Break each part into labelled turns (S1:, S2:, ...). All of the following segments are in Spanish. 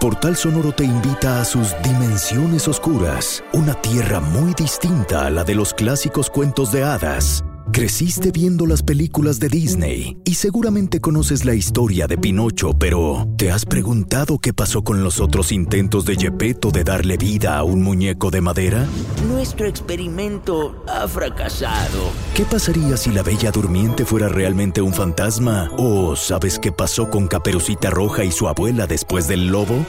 S1: Portal Sonoro te invita a sus dimensiones oscuras, una tierra muy distinta a la de los clásicos cuentos de hadas. Creciste viendo las películas de Disney y seguramente conoces la historia de Pinocho, pero ¿te has preguntado qué pasó con los otros intentos de Gepetto de darle vida a un muñeco de madera?
S2: Nuestro experimento ha fracasado.
S1: ¿Qué pasaría si la Bella Durmiente fuera realmente un fantasma? ¿O sabes qué pasó con Caperucita Roja y su abuela después del lobo?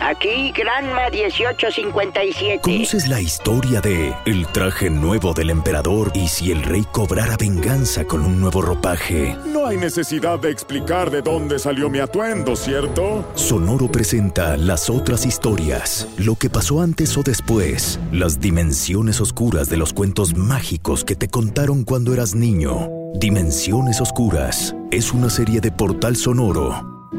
S2: Aquí, Granma 1857.
S1: ¿Conoces la historia de el traje nuevo del emperador y si el rey cobrara venganza con un nuevo ropaje?
S3: No hay necesidad de explicar de dónde salió mi atuendo, ¿cierto?
S1: Sonoro presenta las otras historias, lo que pasó antes o después, las dimensiones oscuras de los cuentos mágicos que te contaron cuando eras niño. Dimensiones Oscuras es una serie de portal sonoro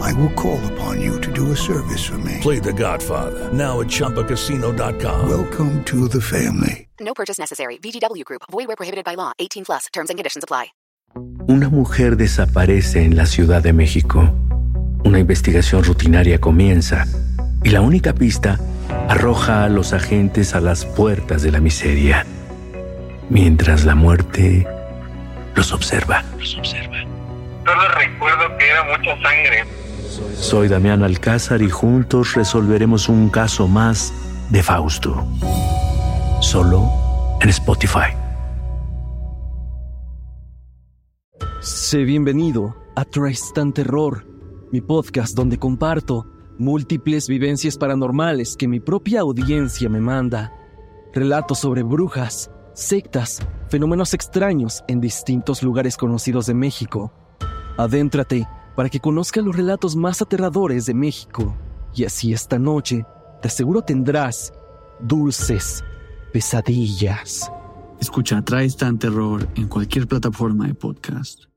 S4: I will call upon you to do a service for me.
S5: Play The Godfather now at ChumbaCasino.com.
S4: Welcome to the family.
S6: No purchase necessary. VGW Group. Void where prohibited by law. 18 plus. Terms and conditions apply.
S7: Una mujer desaparece en la Ciudad de México. Una investigación rutinaria comienza y la única pista arroja a los agentes a las puertas de la miseria, mientras la muerte los observa. Los observa.
S8: Solo recuerdo que era mucha sangre.
S7: Soy Damián Alcázar y juntos resolveremos un caso más de Fausto. Solo en Spotify.
S9: Sé bienvenido a Tristan Terror, mi podcast donde comparto múltiples vivencias paranormales que mi propia audiencia me manda. Relatos sobre brujas, sectas, fenómenos extraños en distintos lugares conocidos de México. Adéntrate para que conozcas los relatos más aterradores de México y así esta noche te aseguro tendrás dulces pesadillas.
S10: Escucha Tristan Terror en cualquier plataforma de podcast.